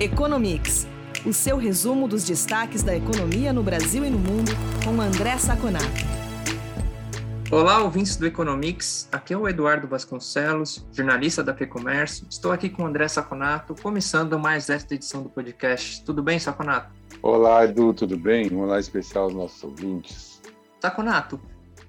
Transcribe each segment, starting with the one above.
Economics, o seu resumo dos destaques da economia no Brasil e no mundo, com André Saconato. Olá, ouvintes do Economics. Aqui é o Eduardo Vasconcelos, jornalista da FEComércio. Estou aqui com o André Saconato, começando mais esta edição do podcast. Tudo bem, Saconato? Olá, Edu, tudo bem? Um olá especial aos nossos ouvintes. Saconato,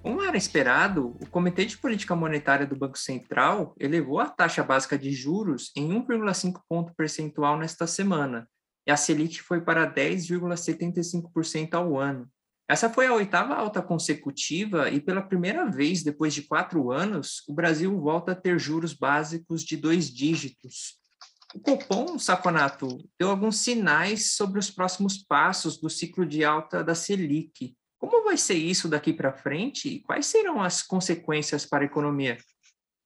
como era esperado, o Comitê de Política Monetária do Banco Central elevou a taxa básica de juros em 1,5 ponto percentual nesta semana, e a Selic foi para 10,75% ao ano. Essa foi a oitava alta consecutiva e, pela primeira vez depois de quatro anos, o Brasil volta a ter juros básicos de dois dígitos. O Copom, Saconato, deu alguns sinais sobre os próximos passos do ciclo de alta da Selic, como vai ser isso daqui para frente e quais serão as consequências para a economia?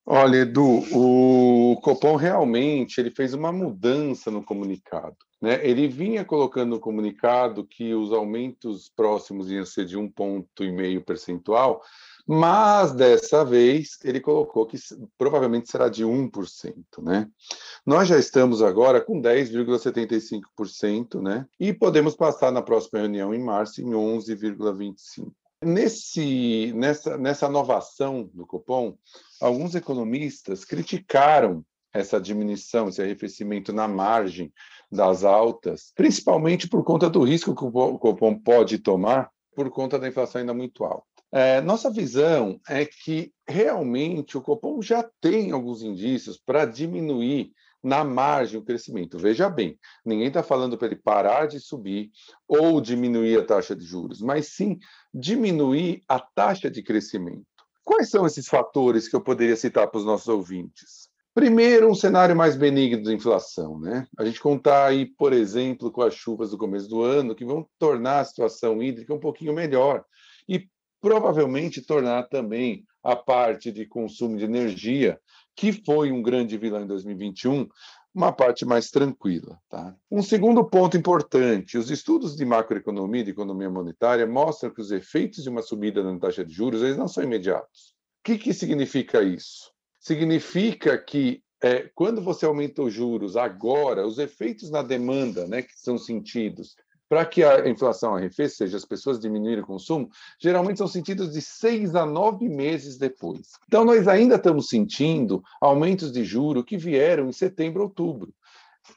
Olha, Edu, o Copom realmente ele fez uma mudança no comunicado. Né? Ele vinha colocando no comunicado que os aumentos próximos iam ser de um ponto e meio percentual, mas dessa vez ele colocou que provavelmente será de 1%, né? Nós já estamos agora com 10,75%, né? E podemos passar na próxima reunião em março em 11,25%. Nesse, nessa, nessa inovação do Copom, alguns economistas criticaram essa diminuição, esse arrefecimento na margem das altas, principalmente por conta do risco que o Copom pode tomar por conta da inflação ainda muito alta. É, nossa visão é que realmente o Copom já tem alguns indícios para diminuir na margem o crescimento. Veja bem, ninguém está falando para ele parar de subir ou diminuir a taxa de juros, mas sim diminuir a taxa de crescimento. Quais são esses fatores que eu poderia citar para os nossos ouvintes? Primeiro, um cenário mais benigno de inflação. Né? A gente contar aí, por exemplo, com as chuvas do começo do ano, que vão tornar a situação hídrica um pouquinho melhor. E provavelmente tornar também a parte de consumo de energia, que foi um grande vilão em 2021, uma parte mais tranquila. Tá? Um segundo ponto importante: os estudos de macroeconomia e de economia monetária mostram que os efeitos de uma subida na taxa de juros eles não são imediatos. O que, que significa isso? Significa que é, quando você aumenta os juros agora, os efeitos na demanda né, que são sentidos para que a inflação arrefeça, seja, as pessoas diminuírem o consumo, geralmente são sentidos de seis a nove meses depois. Então, nós ainda estamos sentindo aumentos de juro que vieram em setembro, outubro.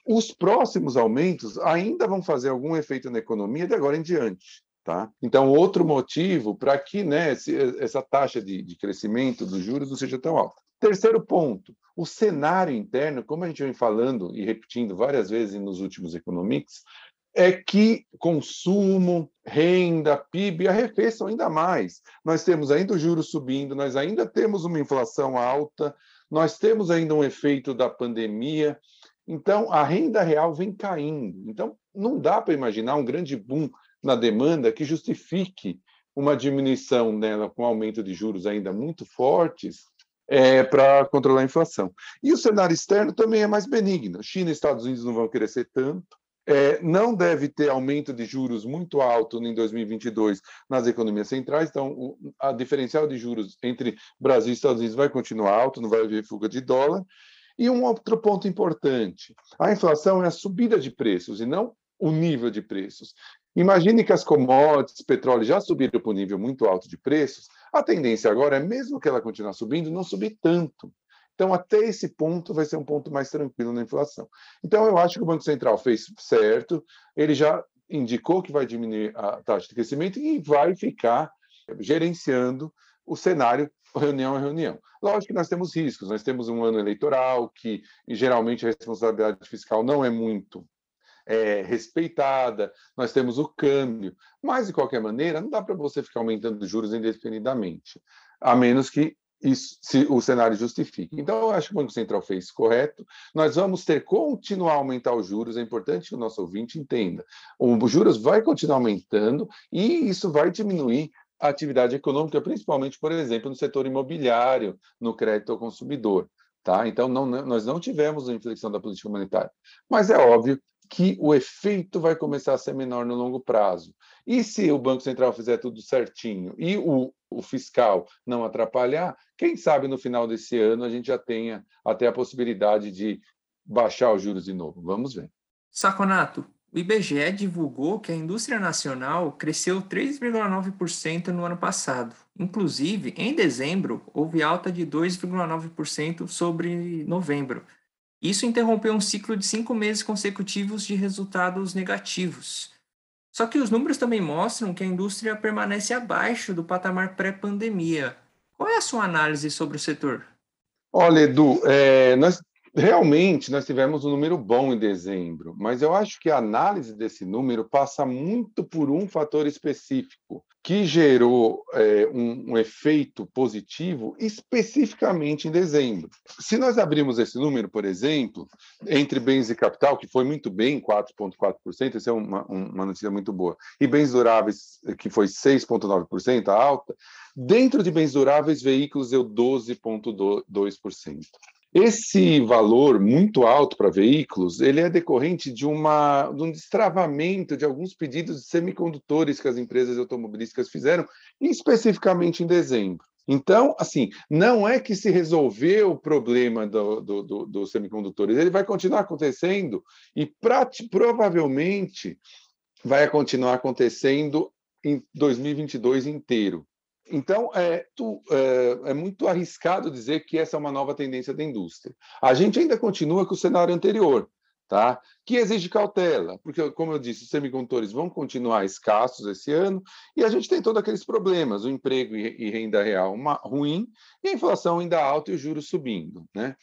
Os próximos aumentos ainda vão fazer algum efeito na economia de agora em diante. Tá? Então, outro motivo para que né, essa taxa de, de crescimento dos juros não seja tão alta. Terceiro ponto, o cenário interno, como a gente vem falando e repetindo várias vezes nos últimos Economics, é que consumo, renda, PIB arrefeçam ainda mais. Nós temos ainda o juros subindo, nós ainda temos uma inflação alta, nós temos ainda um efeito da pandemia. Então, a renda real vem caindo. Então, não dá para imaginar um grande boom na demanda que justifique uma diminuição nela com aumento de juros ainda muito fortes é, para controlar a inflação. E o cenário externo também é mais benigno. China e Estados Unidos não vão crescer tanto, é, não deve ter aumento de juros muito alto em 2022 nas economias centrais, então o a diferencial de juros entre Brasil e Estados Unidos vai continuar alto, não vai haver fuga de dólar. E um outro ponto importante: a inflação é a subida de preços e não o nível de preços. Imagine que as commodities, petróleo já subiram para um nível muito alto de preços, a tendência agora é, mesmo que ela continuar subindo, não subir tanto. Então, até esse ponto vai ser um ponto mais tranquilo na inflação. Então, eu acho que o Banco Central fez certo, ele já indicou que vai diminuir a taxa de crescimento e vai ficar gerenciando o cenário reunião a reunião. Lógico que nós temos riscos, nós temos um ano eleitoral que geralmente a responsabilidade fiscal não é muito é, respeitada, nós temos o câmbio, mas de qualquer maneira não dá para você ficar aumentando juros indefinidamente, a menos que isso, se o cenário justifique. Então, eu acho que o Banco Central fez correto. Nós vamos ter continuar a aumentar os juros. É importante que o nosso ouvinte entenda. Os juros vai continuar aumentando e isso vai diminuir a atividade econômica, principalmente, por exemplo, no setor imobiliário, no crédito ao consumidor. Tá? Então, não, nós não tivemos a inflexão da política monetária. Mas é óbvio que o efeito vai começar a ser menor no longo prazo. E se o Banco Central fizer tudo certinho e o, o fiscal não atrapalhar, quem sabe no final desse ano a gente já tenha até a possibilidade de baixar os juros de novo. Vamos ver. Saconato, o IBGE divulgou que a indústria nacional cresceu 3,9% no ano passado. Inclusive, em dezembro, houve alta de 2,9% sobre novembro. Isso interrompeu um ciclo de cinco meses consecutivos de resultados negativos. Só que os números também mostram que a indústria permanece abaixo do patamar pré-pandemia. Qual é a sua análise sobre o setor? Olha, Edu, é, nós Realmente, nós tivemos um número bom em dezembro, mas eu acho que a análise desse número passa muito por um fator específico, que gerou é, um, um, efeito positivo especificamente em dezembro. Se nós abrirmos esse número, por exemplo, entre bens e capital, que foi muito bem, 4,4%, isso é uma, uma notícia muito boa, e bens duráveis, que foi 6,9%, alta, dentro de bens duráveis, veículos deu 12,2%. Esse valor muito alto para veículos, ele é decorrente de, uma, de um destravamento de alguns pedidos de semicondutores que as empresas automobilísticas fizeram, especificamente em dezembro. Então, assim, não é que se resolveu o problema dos do, do, do semicondutores, ele vai continuar acontecendo e provavelmente vai continuar acontecendo em 2022 inteiro. Então, é, tu, é, é, muito arriscado dizer que essa é uma nova tendência da indústria. A gente ainda continua com o cenário anterior, tá? que exige cautela, porque, como eu disse, os semicondutores vão continuar escassos esse ano e a gente tem todos aqueles problemas, o emprego e renda real uma, ruim e a inflação ainda alta e os juros subindo. Né?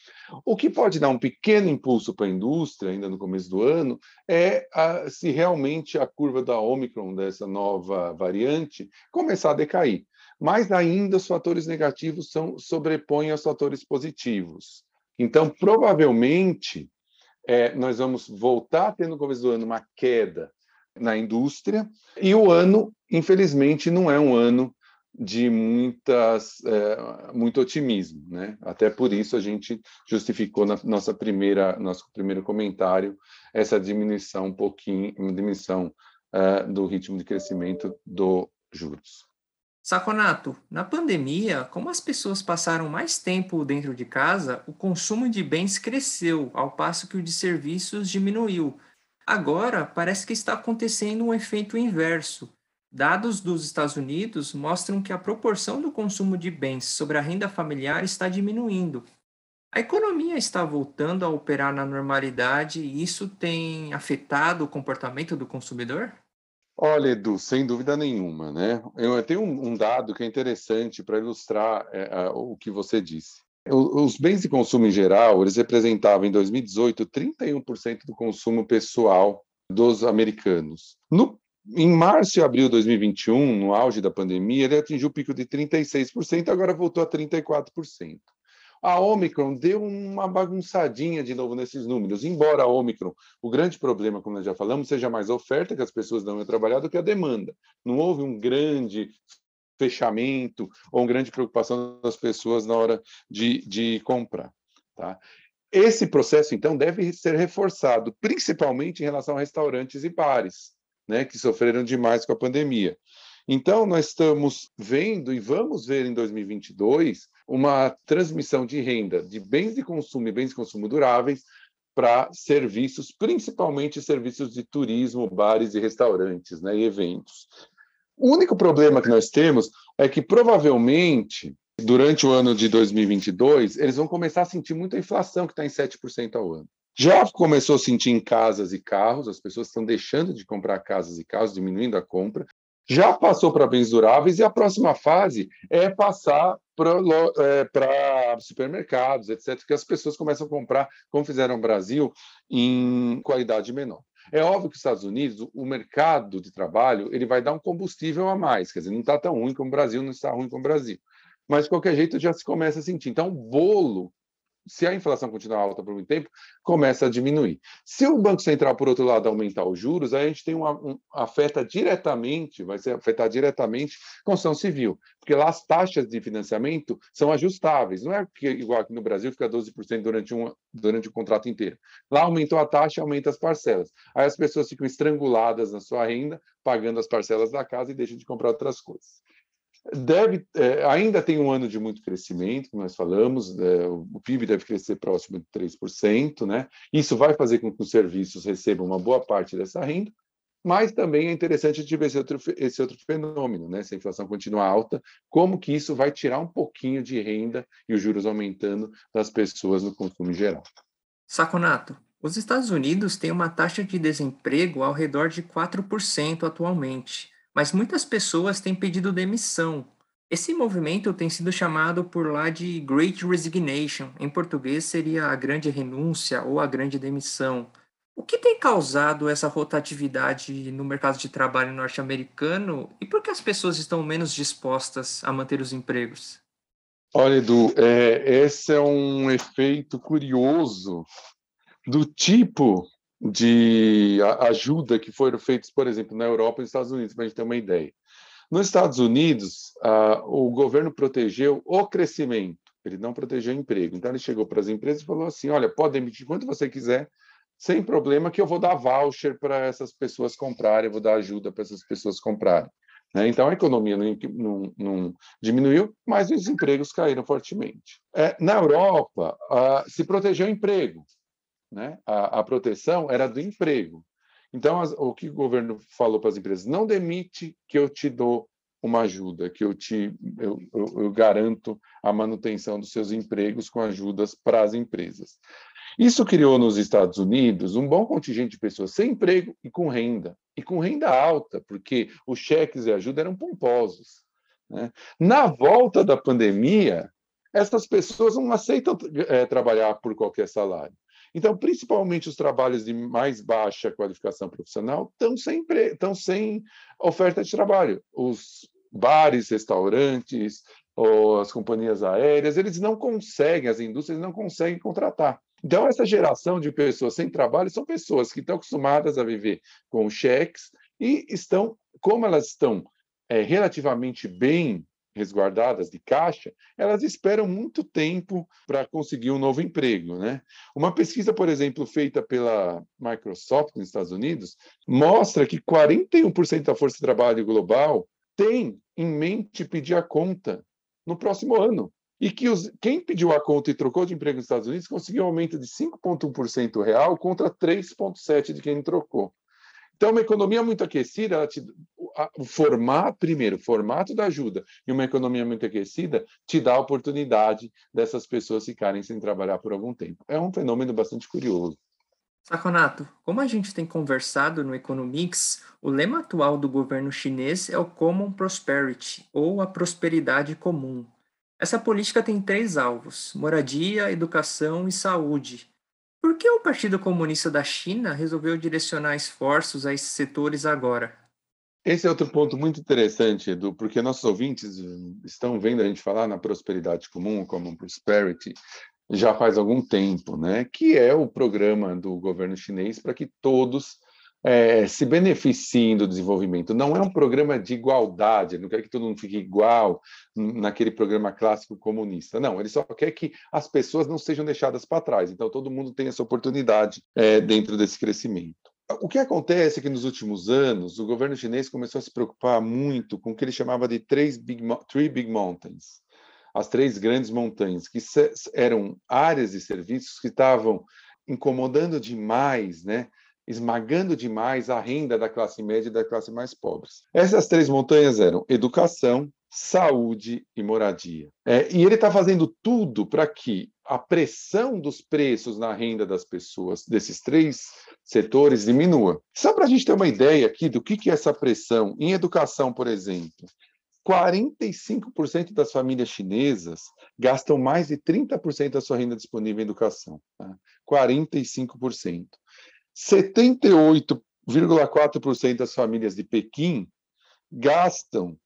O que pode dar um pequeno impulso para a indústria, ainda no começo do ano, é a, se realmente a curva da Omicron, dessa nova variante, começar a decair mas ainda os fatores negativos são, sobrepõem aos fatores positivos. Então, provavelmente, é, nós vamos voltar a ter no começo do ano uma queda na indústria, e o ano, infelizmente, não é um ano de muitas, é, muito otimismo, né? Até por isso a gente justificou na nossa primeira, nosso primeiro comentário essa diminuição um pouquinho, diminuição é, do ritmo de crescimento do juros. Saconato, na pandemia, como as pessoas passaram mais tempo dentro de casa, o consumo de bens cresceu, ao passo que o de serviços diminuiu. Agora, parece que está acontecendo um efeito inverso. Dados dos Estados Unidos mostram que a proporção do consumo de bens sobre a renda familiar está diminuindo. A economia está voltando a operar na normalidade e isso tem afetado o comportamento do consumidor? Olha, Edu, sem dúvida nenhuma, né? Eu tenho um, dado que é interessante para ilustrar é, o que você disse. Os bens de consumo em geral, eles representavam em 2018 31% do consumo pessoal dos americanos. No, em março e abril de 2021, no auge da pandemia, ele atingiu o pico de 36%, agora voltou a 34%. A Omicron deu uma bagunçadinha de novo nesses números, embora a Omicron, o grande problema, como nós já falamos, seja mais a oferta que as pessoas dão a trabalhar do que a demanda. Não houve um grande fechamento ou uma grande preocupação das pessoas na hora de, de comprar. Tá? Esse processo, então, deve ser reforçado, principalmente em relação a restaurantes e bares, né, que sofreram demais com a pandemia. Então, nós estamos vendo e vamos ver em 2022 uma transmissão de renda de bens de consumo e bens de consumo duráveis para serviços, principalmente serviços de turismo, bares e restaurantes, né, e eventos. O único problema que nós temos é que provavelmente durante o ano de 2022 eles vão começar a sentir muita inflação que está em 7% ao ano. Já começou a sentir em casas e carros, as pessoas estão deixando de comprar casas e carros, diminuindo a compra já passou para bens duráveis e a próxima fase é passar para é, supermercados, etc., que as pessoas começam a comprar, como fizeram no Brasil, em qualidade menor. É óbvio que os Estados Unidos, o mercado de trabalho, ele vai dar um combustível a mais, quer dizer, não está tão ruim como o Brasil, não está ruim como o Brasil. Mas, de qualquer jeito, já se começa a sentir. Então, o bolo se a inflação continuar alta por muito tempo, começa a diminuir. Se o Banco Central, por outro lado, aumentar os juros, aí a gente tem uma, um, afeta diretamente, vai ser afetar diretamente construção civil, porque lá as taxas de financiamento são ajustáveis, não é que, igual aqui no Brasil, fica 12% durante, um, durante o contrato inteiro. Lá aumentou a taxa, aumenta as parcelas. Aí as pessoas ficam estranguladas na sua renda, pagando as parcelas da casa e deixam de comprar outras coisas. Deve é, ainda tem um ano de muito crescimento, como nós falamos, é, o PIB deve crescer próximo de 3%, né? Isso vai fazer com que os serviços recebam uma boa parte dessa renda, mas também é interessante a gente ver esse outro, esse outro fenômeno, né? Se a inflação continuar alta, como que isso vai tirar um pouquinho de renda e os juros aumentando das pessoas no consumo geral. Saconato, os Estados Unidos têm uma taxa de desemprego ao redor de 4% atualmente, mas muitas pessoas têm pedido demissão. Esse movimento tem sido chamado por lá de Great Resignation. Em português seria a grande renúncia ou a grande demissão. O que tem causado essa rotatividade no mercado de trabalho norte-americano e por que as pessoas estão menos dispostas a manter os empregos? Olha, Edu, é, esse é um efeito curioso do tipo de ajuda que foram feitos, por exemplo, na Europa e nos Estados Unidos, para a gente ter uma ideia. Nos Estados Unidos, o governo protegeu o crescimento, ele não protegeu o emprego. Então, ele chegou para as empresas e falou assim: olha, pode emitir quanto você quiser, sem problema que eu vou dar voucher para essas pessoas comprarem, eu vou dar ajuda para essas pessoas comprarem. Né? Então, a economia não, não, não, diminuiu, mas os empregos caíram fortemente. É, na Europa, se protegeu o emprego. Né? A, a, proteção era do emprego. Então, as, o que o governo falou para as empresas? Não demite que eu te dou uma ajuda, que eu te eu, eu, eu garanto a manutenção dos seus empregos com ajudas para as empresas. Isso criou nos Estados Unidos um bom contingente de pessoas sem emprego e com renda, e com renda alta, porque os cheques de ajuda eram pomposos. Né? Na volta da pandemia, essas pessoas não aceitam é, trabalhar por qualquer salário. Então, principalmente os trabalhos de mais baixa qualificação profissional estão sem, estão sem oferta de trabalho. Os bares, restaurantes, ou as companhias aéreas, eles não conseguem, as indústrias não conseguem contratar. Então, essa geração de pessoas sem trabalho são pessoas que estão acostumadas a viver com cheques e estão, como elas estão é, relativamente bem resguardadas de caixa, elas esperam muito tempo para conseguir um novo emprego. Né? Uma pesquisa, por exemplo, feita pela Microsoft nos Estados Unidos, mostra que 41% da força de trabalho global tem em mente pedir a conta no próximo ano e que os, quem pediu a conta e trocou de emprego nos Estados Unidos conseguiu um aumento de 5,1% real contra 3,7% de quem trocou. Então, uma economia muito aquecida, te, formato, primeiro, formato da ajuda e uma economia muito aquecida te dá a oportunidade dessas pessoas ficarem sem trabalhar por algum tempo. É um fenômeno bastante curioso. Saconato, como a gente tem conversado no Economics, o lema atual do governo chinês é o Common Prosperity, ou a prosperidade comum. Essa política tem três alvos: moradia, educação e saúde. Por que o Partido Comunista da China resolveu direcionar esforços a esses setores agora? Esse é outro ponto muito interessante, Edu, porque nossos ouvintes estão vendo a gente falar na prosperidade comum, como prosperity, já faz algum tempo, né? Que é o programa do governo chinês para que todos é, se beneficiem do desenvolvimento. Não é um programa de igualdade, não quer que todo mundo fique igual naquele programa clássico comunista. Não, ele só quer que as pessoas não sejam deixadas para trás. Então, todo mundo tem essa oportunidade é, dentro desse crescimento. O que acontece é que nos últimos anos o governo chinês começou a se preocupar muito com o que ele chamava de três big, three big mountains, as três grandes montanhas, que eram áreas de serviços que estavam incomodando demais, né? esmagando demais a renda da classe média e da classe mais pobre. Essas três montanhas eram educação, saúde e moradia. É, e ele está fazendo tudo para que a pressão dos preços na renda das pessoas desses três setores diminua. Só para a gente ter uma ideia aqui do que, que é essa pressão em educação, por exemplo. 45% das famílias chinesas gastam mais de 30% da sua renda disponível em educação. Tá? 45%. 78,4% das famílias de Pequim gastam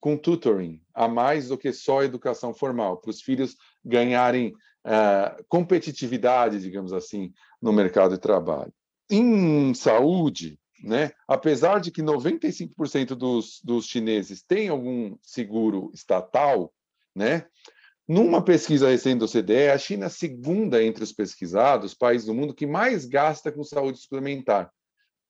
com tutoring a mais do que só educação formal, para os filhos ganharem uh, competitividade, digamos assim, no mercado de trabalho. Em saúde, né, apesar de que 95% dos, dos chineses têm algum seguro estatal, né, numa pesquisa recente do CDE, a China é a segunda entre os pesquisados, país do mundo que mais gasta com saúde suplementar,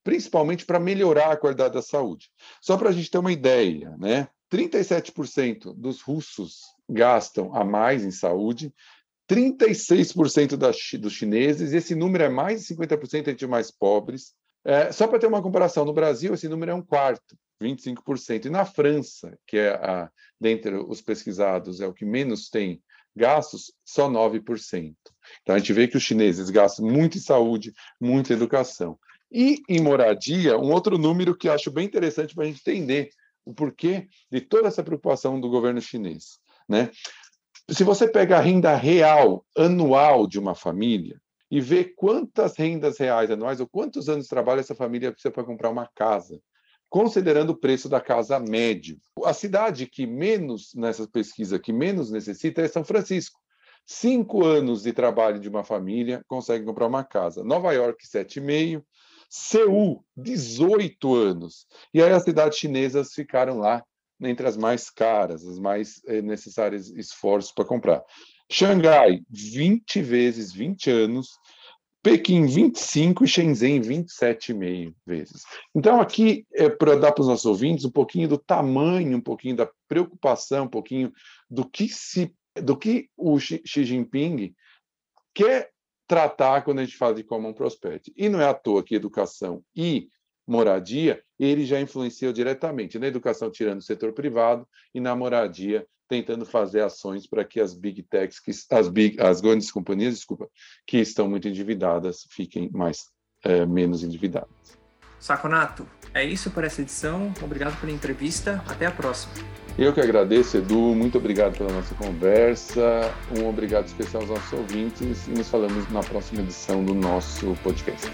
principalmente para melhorar a qualidade da saúde. Só para a gente ter uma ideia, né? 37% dos russos gastam a mais em saúde, 36% das, dos chineses, e esse número é mais de 50% entre mais pobres. É, só para ter uma comparação, no Brasil esse número é um quarto, 25%. E na França, que é a, dentre os pesquisados, é o que menos tem gastos, só 9%. Então a gente vê que os chineses gastam muito em saúde, muito em educação. E em moradia, um outro número que acho bem interessante para a gente entender o porquê de toda essa preocupação do governo chinês. Né? Se você pega a renda real anual de uma família e vê quantas rendas reais anuais ou quantos anos de trabalho essa família precisa para comprar uma casa, considerando o preço da casa médio. A cidade que menos, nessa pesquisa, que menos necessita é São Francisco. Cinco anos de trabalho de uma família consegue comprar uma casa. Nova York, sete e meio. Seul, 18 anos. E aí as cidades chinesas ficaram lá entre as mais caras, as mais eh, necessárias esforços para comprar. Xangai, 20 vezes 20 anos. Pequim, 25 e Shenzhen, 27,5 vezes. Então, aqui é para dar para os nossos ouvintes um pouquinho do tamanho, um pouquinho da preocupação, um pouquinho do que, se, do que o Xi Jinping quer tratar quando a gente fala de Common Prosperity. E não é à toa que educação e moradia, ele já influenciou diretamente na educação, tirando o setor privado, e na moradia, tentando fazer ações para que as big techs, que, as, big, as grandes companhias, desculpa, que estão muito endividadas, fiquem mais é, menos endividadas. Saconato, é isso por essa edição. Obrigado pela entrevista. Até a próxima. Eu que agradeço, Edu. Muito obrigado pela nossa conversa. Um obrigado especial aos nossos ouvintes e nos falamos na próxima edição do nosso podcast.